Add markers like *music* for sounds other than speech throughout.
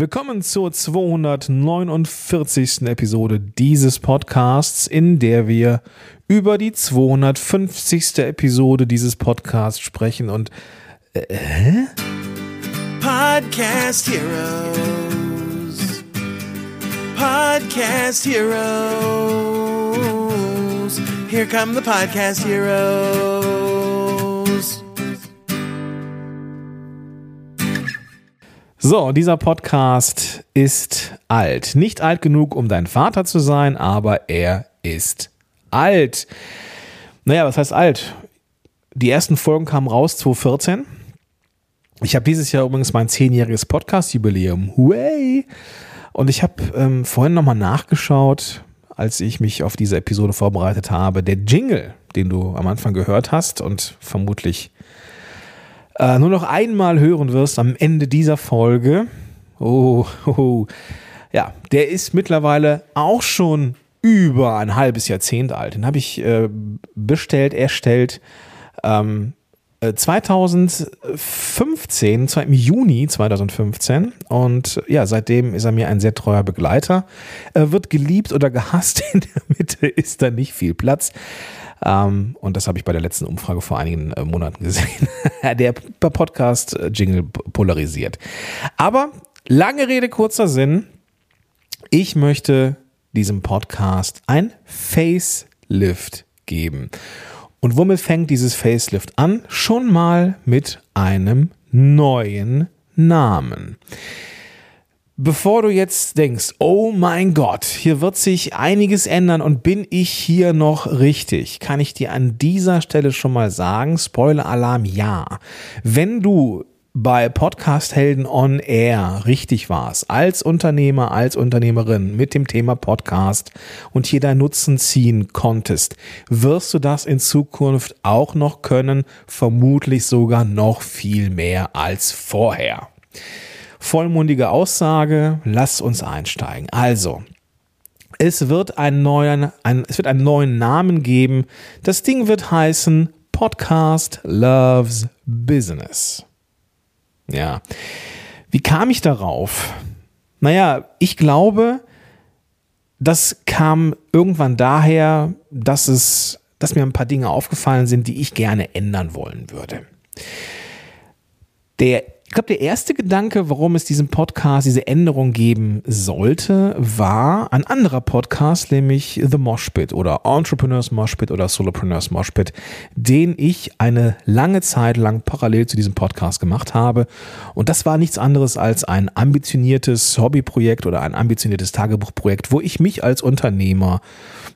Willkommen zur 249. Episode dieses Podcasts, in der wir über die 250. Episode dieses Podcasts sprechen und äh? Podcast Heroes. Podcast Heroes. Here come the Podcast Heroes. So, dieser Podcast ist alt. Nicht alt genug, um dein Vater zu sein, aber er ist alt. Naja, was heißt alt? Die ersten Folgen kamen raus 2014. Ich habe dieses Jahr übrigens mein zehnjähriges Podcast-Jubiläum. Way! Und ich habe ähm, vorhin nochmal nachgeschaut, als ich mich auf diese Episode vorbereitet habe. Der Jingle, den du am Anfang gehört hast und vermutlich äh, nur noch einmal hören wirst am Ende dieser Folge. Oh, oh, ja, der ist mittlerweile auch schon über ein halbes Jahrzehnt alt. Den habe ich äh, bestellt, erstellt. Ähm, 2015, äh, im Juni 2015 und ja, seitdem ist er mir ein sehr treuer Begleiter. Er wird geliebt oder gehasst, *laughs* in der Mitte ist da nicht viel Platz. Ähm, und das habe ich bei der letzten Umfrage vor einigen äh, Monaten gesehen. *laughs* der Podcast-Jingle polarisiert. Aber lange Rede, kurzer Sinn. Ich möchte diesem Podcast ein Facelift geben. Und womit fängt dieses Facelift an? Schon mal mit einem neuen Namen. Bevor du jetzt denkst, oh mein Gott, hier wird sich einiges ändern und bin ich hier noch richtig, kann ich dir an dieser Stelle schon mal sagen, Spoiler-Alarm, ja. Wenn du bei Podcast Helden on Air richtig warst, als Unternehmer, als Unternehmerin mit dem Thema Podcast und hier dein Nutzen ziehen konntest, wirst du das in Zukunft auch noch können, vermutlich sogar noch viel mehr als vorher. Vollmundige Aussage, lass uns einsteigen. Also, es wird einen neuen, ein, es wird einen neuen Namen geben. Das Ding wird heißen Podcast Loves Business. Ja. Wie kam ich darauf? Naja, ich glaube, das kam irgendwann daher, dass es, dass mir ein paar Dinge aufgefallen sind, die ich gerne ändern wollen würde. Der ich glaube, der erste Gedanke, warum es diesen Podcast, diese Änderung geben sollte, war ein anderer Podcast, nämlich The Moshpit oder Entrepreneurs Moshpit oder Solopreneurs Moshpit, den ich eine lange Zeit lang parallel zu diesem Podcast gemacht habe. Und das war nichts anderes als ein ambitioniertes Hobbyprojekt oder ein ambitioniertes Tagebuchprojekt, wo ich mich als Unternehmer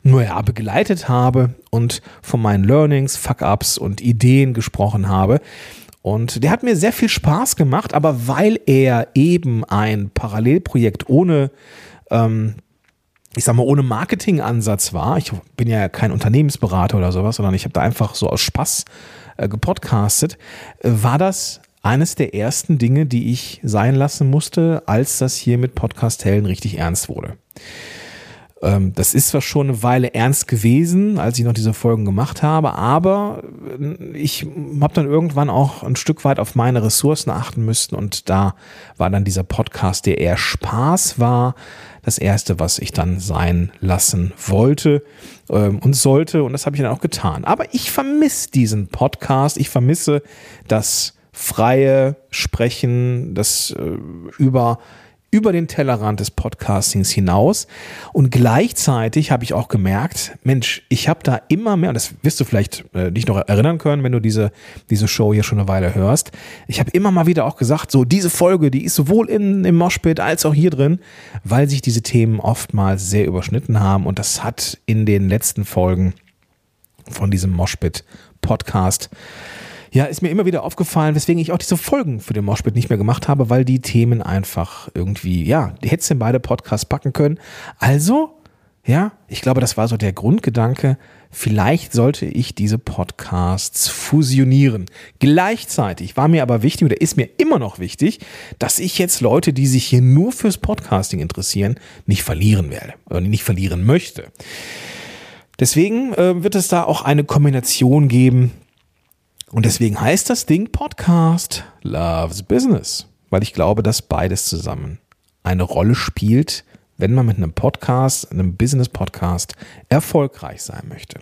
nur ja begleitet habe und von meinen Learnings, Fuck-ups und Ideen gesprochen habe. Und der hat mir sehr viel Spaß gemacht, aber weil er eben ein Parallelprojekt ohne, ähm, ich sag mal, ohne Marketingansatz war, ich bin ja kein Unternehmensberater oder sowas, sondern ich habe da einfach so aus Spaß äh, gepodcastet, äh, war das eines der ersten Dinge, die ich sein lassen musste, als das hier mit Podcast Hellen richtig ernst wurde. Ähm, das ist zwar schon eine Weile ernst gewesen, als ich noch diese Folgen gemacht habe, aber äh, ich habe dann irgendwann auch ein Stück weit auf meine Ressourcen achten müssen und da war dann dieser Podcast, der eher Spaß war, das erste, was ich dann sein lassen wollte ähm, und sollte und das habe ich dann auch getan. Aber ich vermisse diesen Podcast, ich vermisse das freie Sprechen, das äh, über über den Tellerrand des Podcastings hinaus. Und gleichzeitig habe ich auch gemerkt, Mensch, ich habe da immer mehr, und das wirst du vielleicht äh, dich noch erinnern können, wenn du diese, diese Show hier schon eine Weile hörst. Ich habe immer mal wieder auch gesagt, so diese Folge, die ist sowohl in, im Moshpit als auch hier drin, weil sich diese Themen oftmals sehr überschnitten haben. Und das hat in den letzten Folgen von diesem Moshpit Podcast ja, ist mir immer wieder aufgefallen, weswegen ich auch diese Folgen für den Moshpit nicht mehr gemacht habe, weil die Themen einfach irgendwie, ja, die hättest du in beide Podcasts packen können. Also, ja, ich glaube, das war so der Grundgedanke. Vielleicht sollte ich diese Podcasts fusionieren. Gleichzeitig war mir aber wichtig, oder ist mir immer noch wichtig, dass ich jetzt Leute, die sich hier nur fürs Podcasting interessieren, nicht verlieren werde oder nicht verlieren möchte. Deswegen äh, wird es da auch eine Kombination geben und deswegen heißt das Ding Podcast Loves Business, weil ich glaube, dass beides zusammen eine Rolle spielt, wenn man mit einem Podcast, einem Business-Podcast erfolgreich sein möchte.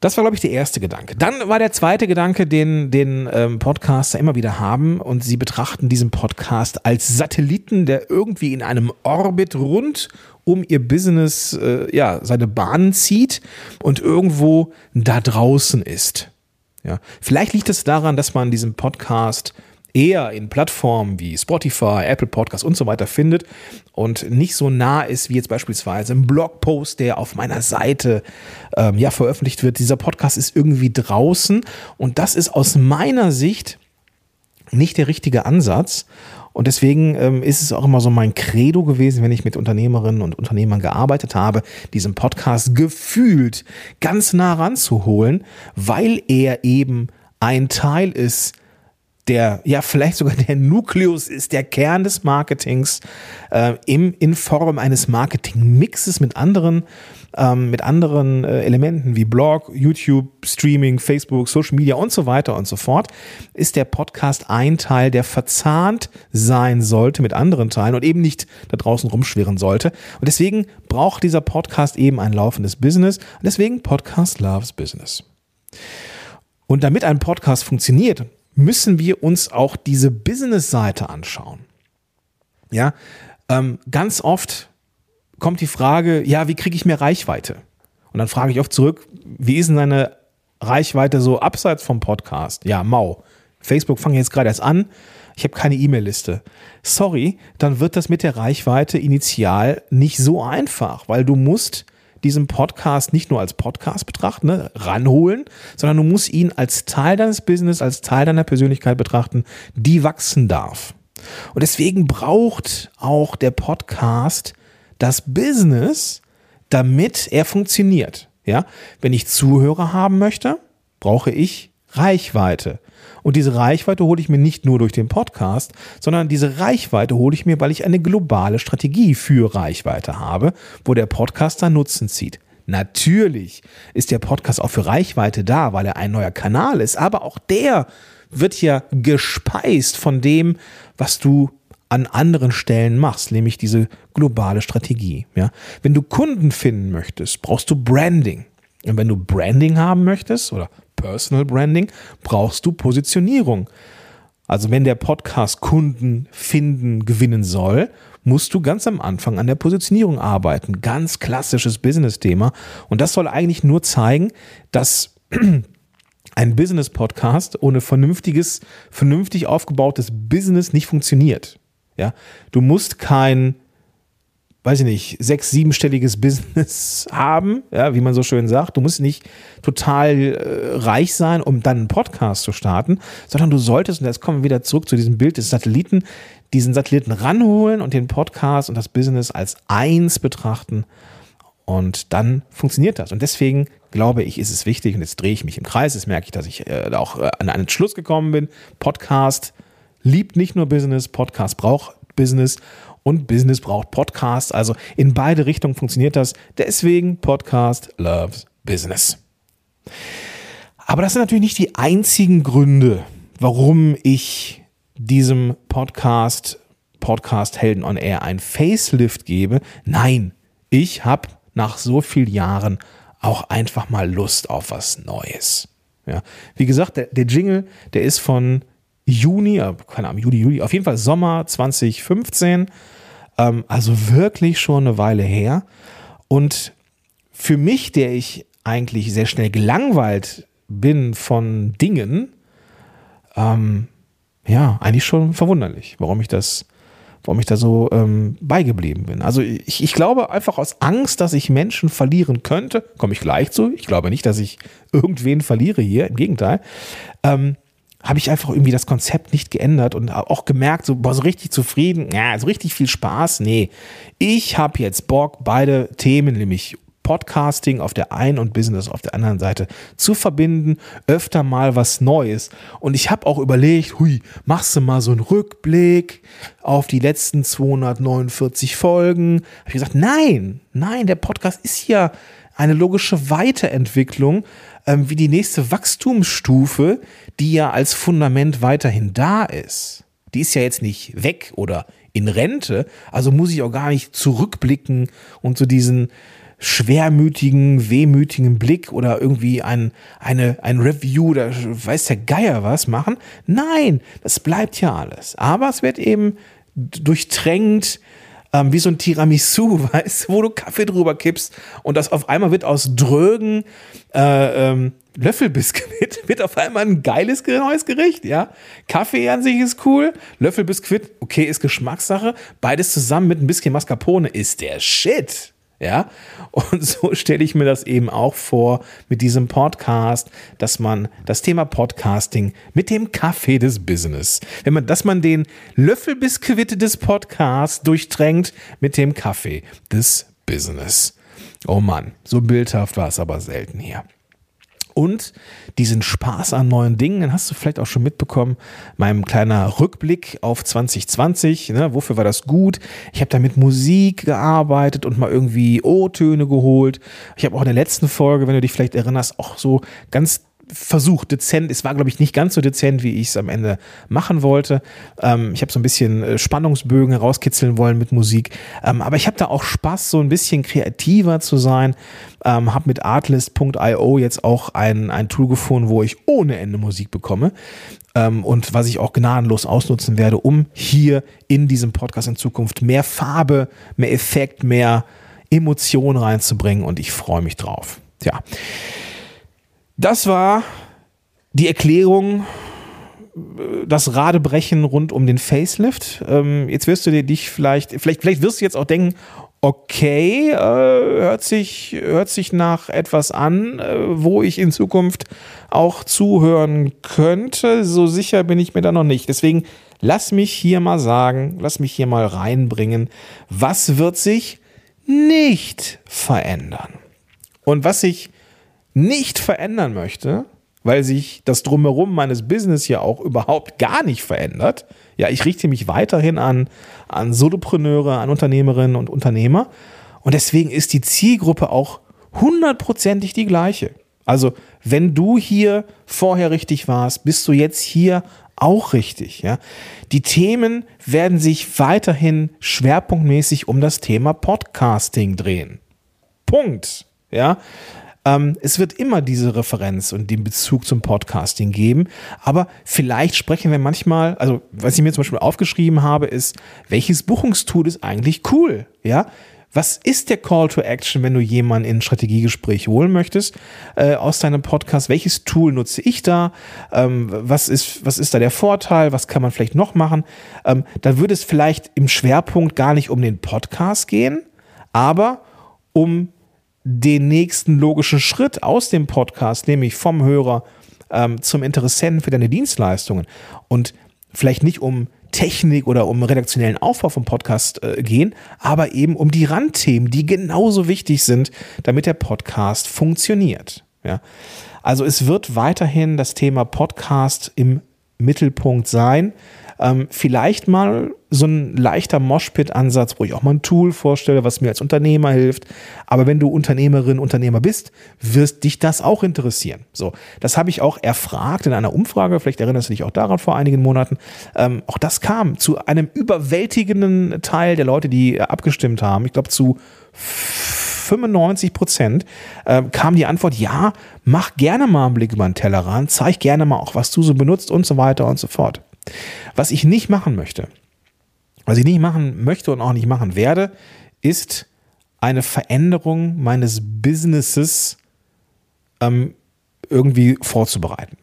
Das war, glaube ich, der erste Gedanke. Dann war der zweite Gedanke, den, den ähm, Podcaster immer wieder haben und sie betrachten diesen Podcast als Satelliten, der irgendwie in einem Orbit rund um ihr Business äh, ja, seine Bahnen zieht und irgendwo da draußen ist. Ja. Vielleicht liegt es daran, dass man diesen Podcast eher in Plattformen wie Spotify, Apple Podcasts und so weiter findet und nicht so nah ist wie jetzt beispielsweise ein Blogpost, der auf meiner Seite ähm, ja veröffentlicht wird. Dieser Podcast ist irgendwie draußen und das ist aus meiner Sicht nicht der richtige Ansatz. Und deswegen ähm, ist es auch immer so mein Credo gewesen, wenn ich mit Unternehmerinnen und Unternehmern gearbeitet habe, diesen Podcast gefühlt ganz nah ranzuholen, weil er eben ein Teil ist der, ja, vielleicht sogar der Nukleus ist, der Kern des Marketings äh, im, in Form eines Marketing-Mixes mit anderen, ähm, mit anderen äh, Elementen wie Blog, YouTube, Streaming, Facebook, Social Media und so weiter und so fort, ist der Podcast ein Teil, der verzahnt sein sollte mit anderen Teilen und eben nicht da draußen rumschwirren sollte. Und deswegen braucht dieser Podcast eben ein laufendes Business. Und deswegen Podcast Loves Business. Und damit ein Podcast funktioniert, müssen wir uns auch diese Business-Seite anschauen. Ja, ähm, ganz oft kommt die Frage, ja, wie kriege ich mehr Reichweite? Und dann frage ich oft zurück, wie ist denn deine Reichweite so abseits vom Podcast? Ja, mau. Facebook fange jetzt gerade erst an. Ich habe keine E-Mail-Liste. Sorry, dann wird das mit der Reichweite initial nicht so einfach, weil du musst diesen Podcast nicht nur als Podcast betrachten, ne, ranholen, sondern du musst ihn als Teil deines Business, als Teil deiner Persönlichkeit betrachten, die wachsen darf. Und deswegen braucht auch der Podcast das Business, damit er funktioniert. Ja, wenn ich Zuhörer haben möchte, brauche ich Reichweite. Und diese Reichweite hole ich mir nicht nur durch den Podcast, sondern diese Reichweite hole ich mir, weil ich eine globale Strategie für Reichweite habe, wo der Podcaster Nutzen zieht. Natürlich ist der Podcast auch für Reichweite da, weil er ein neuer Kanal ist, aber auch der wird ja gespeist von dem, was du an anderen Stellen machst, nämlich diese globale Strategie. Ja? Wenn du Kunden finden möchtest, brauchst du Branding. Und wenn du Branding haben möchtest oder Personal Branding brauchst du Positionierung. Also wenn der Podcast Kunden finden, gewinnen soll, musst du ganz am Anfang an der Positionierung arbeiten. Ganz klassisches Business-Thema. Und das soll eigentlich nur zeigen, dass *clears throat* ein Business-Podcast ohne vernünftiges, vernünftig aufgebautes Business nicht funktioniert. Ja, du musst kein weiß ich nicht, sechs, siebenstelliges *laughs* Business haben, ja, wie man so schön sagt. Du musst nicht total äh, reich sein, um dann einen Podcast zu starten, sondern du solltest, und jetzt kommen wir wieder zurück zu diesem Bild des Satelliten, diesen Satelliten ranholen und den Podcast und das Business als eins betrachten. Und dann funktioniert das. Und deswegen glaube ich, ist es wichtig, und jetzt drehe ich mich im Kreis, jetzt merke ich, dass ich äh, auch äh, an einen Schluss gekommen bin. Podcast liebt nicht nur Business, Podcast braucht Business und Business braucht Podcast. Also in beide Richtungen funktioniert das. Deswegen Podcast loves Business. Aber das sind natürlich nicht die einzigen Gründe, warum ich diesem Podcast, Podcast Helden on Air, ein Facelift gebe. Nein, ich habe nach so vielen Jahren auch einfach mal Lust auf was Neues. Ja, wie gesagt, der, der Jingle, der ist von Juni, äh, keine Ahnung, Juli, Juli, auf jeden Fall Sommer 2015. Ähm, also wirklich schon eine Weile her. Und für mich, der ich eigentlich sehr schnell gelangweilt bin von Dingen, ähm, ja, eigentlich schon verwunderlich, warum ich das, warum ich da so ähm, beigeblieben bin. Also ich, ich glaube einfach aus Angst, dass ich Menschen verlieren könnte, komme ich gleich zu. Ich glaube nicht, dass ich irgendwen verliere hier, im Gegenteil. Ähm, habe ich einfach irgendwie das Konzept nicht geändert und auch gemerkt, so, boah, so richtig zufrieden, ja, so richtig viel Spaß, nee. Ich habe jetzt Bock, beide Themen, nämlich Podcasting auf der einen und Business auf der anderen Seite zu verbinden, öfter mal was Neues. Und ich habe auch überlegt, hui, machst du mal so einen Rückblick auf die letzten 249 Folgen? Habe ich gesagt, nein, nein, der Podcast ist ja eine logische Weiterentwicklung ähm, wie die nächste Wachstumsstufe, die ja als Fundament weiterhin da ist. Die ist ja jetzt nicht weg oder in Rente, also muss ich auch gar nicht zurückblicken und so diesen schwermütigen, wehmütigen Blick oder irgendwie ein, eine, ein Review oder weiß der Geier was machen. Nein, das bleibt ja alles. Aber es wird eben durchtränkt, ähm, wie so ein Tiramisu, *laughs* weißt wo du Kaffee drüber kippst und das auf einmal wird aus drögen äh, ähm, Löffelbiskuit *laughs* wird auf einmal ein geiles neues Gericht, ja. Kaffee an sich ist cool, Löffelbiskuit, okay, ist Geschmackssache. Beides zusammen mit ein bisschen Mascarpone ist der Shit. Ja, und so *laughs* stelle ich mir das eben auch vor mit diesem Podcast, dass man das Thema Podcasting mit dem Kaffee des Business, wenn man, dass man den Löffelbiskuit des Podcasts durchtränkt mit dem Kaffee des Business. Oh Mann, so bildhaft war es aber selten hier und diesen Spaß an neuen Dingen, den hast du vielleicht auch schon mitbekommen, meinem kleiner Rückblick auf 2020, ne, wofür war das gut? Ich habe da mit Musik gearbeitet und mal irgendwie O-Töne geholt. Ich habe auch in der letzten Folge, wenn du dich vielleicht erinnerst, auch so ganz versucht, dezent. Es war, glaube ich, nicht ganz so dezent, wie ich es am Ende machen wollte. Ähm, ich habe so ein bisschen äh, Spannungsbögen herauskitzeln wollen mit Musik. Ähm, aber ich habe da auch Spaß, so ein bisschen kreativer zu sein. Ähm, habe mit artlist.io jetzt auch ein, ein Tool gefunden, wo ich ohne Ende Musik bekomme. Ähm, und was ich auch gnadenlos ausnutzen werde, um hier in diesem Podcast in Zukunft mehr Farbe, mehr Effekt, mehr Emotion reinzubringen. Und ich freue mich drauf. Tja. Das war die Erklärung, das Radebrechen rund um den Facelift. Ähm, jetzt wirst du dir dich vielleicht, vielleicht, vielleicht wirst du jetzt auch denken, okay, äh, hört, sich, hört sich nach etwas an, äh, wo ich in Zukunft auch zuhören könnte. So sicher bin ich mir da noch nicht. Deswegen lass mich hier mal sagen, lass mich hier mal reinbringen, was wird sich nicht verändern? Und was sich nicht verändern möchte, weil sich das Drumherum meines Business ja auch überhaupt gar nicht verändert. Ja, ich richte mich weiterhin an, an Solopreneure, an Unternehmerinnen und Unternehmer. Und deswegen ist die Zielgruppe auch hundertprozentig die gleiche. Also, wenn du hier vorher richtig warst, bist du jetzt hier auch richtig. Ja? Die Themen werden sich weiterhin schwerpunktmäßig um das Thema Podcasting drehen. Punkt. Ja, ähm, es wird immer diese Referenz und den Bezug zum Podcasting geben, aber vielleicht sprechen wir manchmal, also was ich mir zum Beispiel aufgeschrieben habe, ist, welches Buchungstool ist eigentlich cool? Ja, was ist der Call to Action, wenn du jemanden in ein Strategiegespräch holen möchtest äh, aus deinem Podcast? Welches Tool nutze ich da? Ähm, was, ist, was ist da der Vorteil? Was kann man vielleicht noch machen? Ähm, da würde es vielleicht im Schwerpunkt gar nicht um den Podcast gehen, aber um den nächsten logischen Schritt aus dem Podcast, nämlich vom Hörer ähm, zum Interessenten für deine Dienstleistungen und vielleicht nicht um Technik oder um redaktionellen Aufbau vom Podcast äh, gehen, aber eben um die Randthemen, die genauso wichtig sind, damit der Podcast funktioniert. Ja? Also es wird weiterhin das Thema Podcast im Mittelpunkt sein. Ähm, vielleicht mal so ein leichter Moshpit-Ansatz, wo ich auch mal ein Tool vorstelle, was mir als Unternehmer hilft. Aber wenn du Unternehmerin, Unternehmer bist, wirst dich das auch interessieren. So, das habe ich auch erfragt in einer Umfrage. Vielleicht erinnerst du dich auch daran vor einigen Monaten. Ähm, auch das kam zu einem überwältigenden Teil der Leute, die abgestimmt haben. Ich glaube zu 95 Prozent äh, kam die Antwort, ja, mach gerne mal einen Blick über den Tellerrand, zeig gerne mal auch, was du so benutzt und so weiter und so fort. Was ich nicht machen möchte, was ich nicht machen möchte und auch nicht machen werde, ist eine Veränderung meines Businesses ähm, irgendwie vorzubereiten.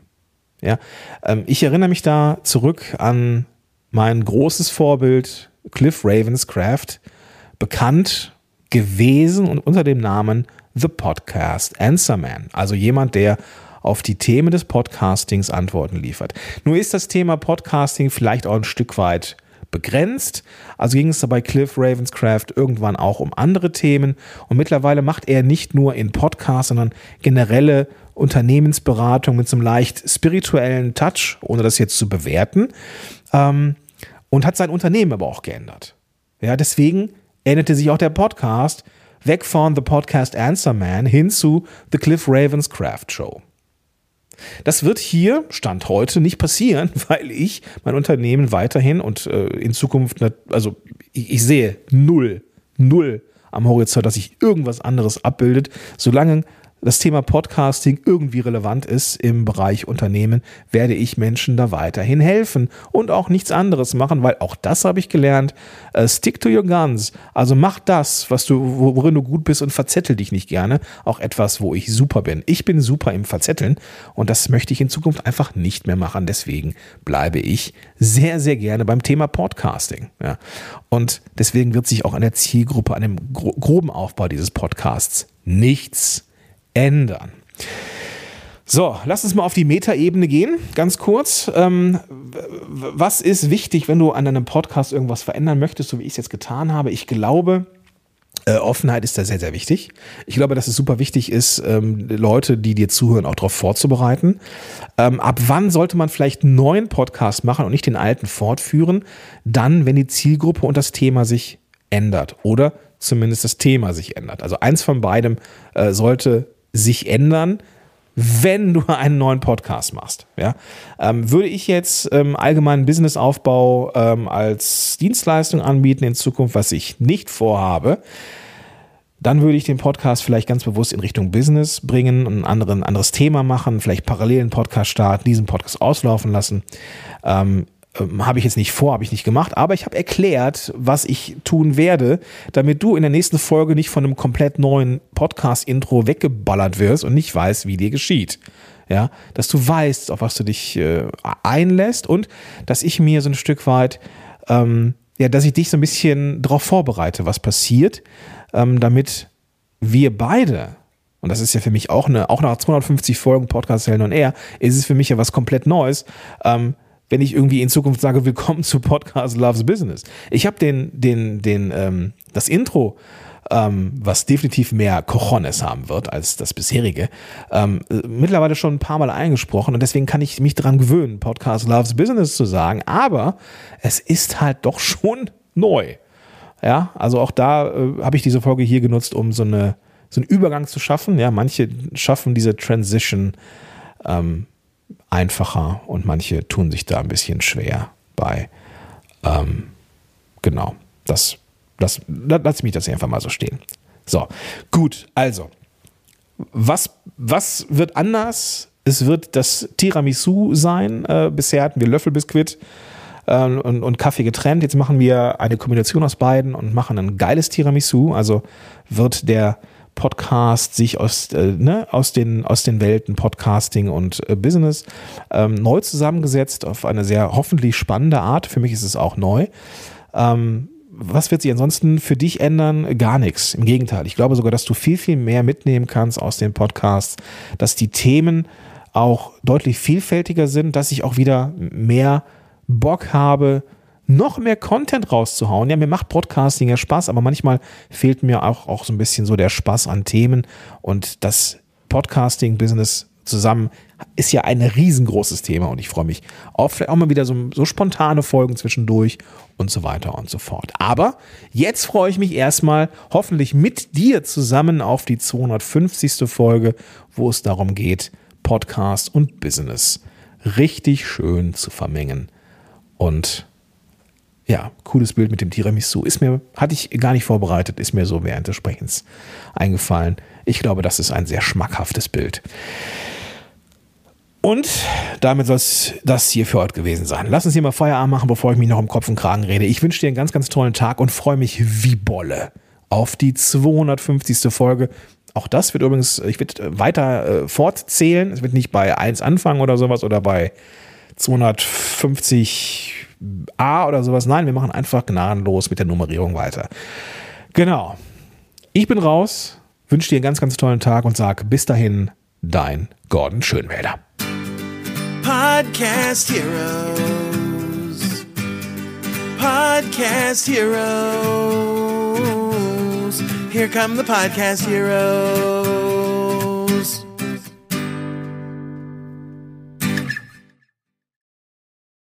Ja, ähm, ich erinnere mich da zurück an mein großes Vorbild Cliff Ravenscraft, bekannt gewesen und unter dem Namen The Podcast Answer Man, also jemand, der auf die Themen des Podcastings Antworten liefert. Nur ist das Thema Podcasting vielleicht auch ein Stück weit begrenzt. Also ging es dabei Cliff Ravenscraft irgendwann auch um andere Themen. Und mittlerweile macht er nicht nur in Podcasts, sondern generelle Unternehmensberatung mit so einem leicht spirituellen Touch, ohne das jetzt zu bewerten. Ähm, und hat sein Unternehmen aber auch geändert. Ja, deswegen änderte sich auch der Podcast weg von The Podcast Answer Man hin zu The Cliff Ravenscraft Show. Das wird hier, Stand heute, nicht passieren, *laughs* weil ich mein Unternehmen weiterhin und äh, in Zukunft, also ich, ich sehe null, null am Horizont, dass sich irgendwas anderes abbildet, solange das Thema Podcasting irgendwie relevant ist im Bereich Unternehmen, werde ich Menschen da weiterhin helfen und auch nichts anderes machen, weil auch das habe ich gelernt. Uh, stick to your guns. Also mach das, was du, worin du gut bist und verzettel dich nicht gerne. Auch etwas, wo ich super bin. Ich bin super im Verzetteln und das möchte ich in Zukunft einfach nicht mehr machen. Deswegen bleibe ich sehr, sehr gerne beim Thema Podcasting. Ja. Und deswegen wird sich auch an der Zielgruppe, an dem groben Aufbau dieses Podcasts nichts ändern. So, lass uns mal auf die Metaebene gehen, ganz kurz. Ähm, was ist wichtig, wenn du an einem Podcast irgendwas verändern möchtest, so wie ich es jetzt getan habe? Ich glaube, äh, Offenheit ist da sehr, sehr wichtig. Ich glaube, dass es super wichtig ist, ähm, Leute, die dir zuhören, auch darauf vorzubereiten. Ähm, ab wann sollte man vielleicht einen neuen Podcast machen und nicht den alten fortführen? Dann, wenn die Zielgruppe und das Thema sich ändert oder zumindest das Thema sich ändert. Also eins von beidem äh, sollte sich ändern, wenn du *laughs* einen neuen Podcast machst. Ja? Ähm, würde ich jetzt ähm, allgemeinen Businessaufbau ähm, als Dienstleistung anbieten in Zukunft, was ich nicht vorhabe, dann würde ich den Podcast vielleicht ganz bewusst in Richtung Business bringen, ein anderen, anderes Thema machen, vielleicht parallel einen Podcast starten, diesen Podcast auslaufen lassen. Ähm, ähm, habe ich jetzt nicht vor, habe ich nicht gemacht, aber ich habe erklärt, was ich tun werde, damit du in der nächsten Folge nicht von einem komplett neuen Podcast-Intro weggeballert wirst und nicht weißt, wie dir geschieht. Ja, dass du weißt, auf was du dich äh, einlässt und dass ich mir so ein Stück weit, ähm, ja, dass ich dich so ein bisschen darauf vorbereite, was passiert, ähm, damit wir beide und das ist ja für mich auch eine, auch nach 250 Folgen Podcast Hell und Air, ist es für mich ja was komplett Neues, ähm, wenn ich irgendwie in Zukunft sage, willkommen zu Podcast Loves Business. Ich habe den, den, den, ähm, das Intro, ähm, was definitiv mehr Cojones haben wird als das bisherige, ähm, mittlerweile schon ein paar Mal eingesprochen und deswegen kann ich mich daran gewöhnen, Podcast Loves Business zu sagen, aber es ist halt doch schon neu. Ja, also auch da äh, habe ich diese Folge hier genutzt, um so eine so einen Übergang zu schaffen. Ja, manche schaffen diese Transition ähm, einfacher und manche tun sich da ein bisschen schwer bei. Ähm, genau, das, das, lass mich das einfach mal so stehen. So, gut, also, was, was wird anders? Es wird das Tiramisu sein. Äh, bisher hatten wir Löffelbiskuit äh, und, und Kaffee getrennt. Jetzt machen wir eine Kombination aus beiden und machen ein geiles Tiramisu. Also wird der Podcast sich aus, äh, ne, aus, den, aus den Welten Podcasting und äh, Business ähm, neu zusammengesetzt auf eine sehr hoffentlich spannende Art. Für mich ist es auch neu. Ähm, was wird sich ansonsten für dich ändern? Gar nichts. Im Gegenteil. Ich glaube sogar, dass du viel, viel mehr mitnehmen kannst aus den Podcasts, dass die Themen auch deutlich vielfältiger sind, dass ich auch wieder mehr Bock habe, noch mehr Content rauszuhauen. Ja, mir macht Podcasting ja Spaß, aber manchmal fehlt mir auch, auch so ein bisschen so der Spaß an Themen und das Podcasting-Business zusammen ist ja ein riesengroßes Thema und ich freue mich auf vielleicht auch mal wieder so, so spontane Folgen zwischendurch und so weiter und so fort. Aber jetzt freue ich mich erstmal hoffentlich mit dir zusammen auf die 250. Folge, wo es darum geht, Podcast und Business richtig schön zu vermengen und ja, cooles Bild mit dem Tiramisu. Ist mir, hatte ich gar nicht vorbereitet, ist mir so während des Sprechens eingefallen. Ich glaube, das ist ein sehr schmackhaftes Bild. Und damit soll es das hier für heute gewesen sein. Lass uns hier mal Feierabend machen, bevor ich mich noch im Kopf und Kragen rede. Ich wünsche dir einen ganz, ganz tollen Tag und freue mich wie Bolle auf die 250. Folge. Auch das wird übrigens, ich werde weiter äh, fortzählen. Es wird nicht bei 1 anfangen oder sowas oder bei 250 A oder sowas. Nein, wir machen einfach gnadenlos mit der Nummerierung weiter. Genau. Ich bin raus, wünsche dir einen ganz, ganz tollen Tag und sag bis dahin, dein Gordon Schönwälder. Podcast Heroes. Podcast Heroes. Here come the Podcast Heroes.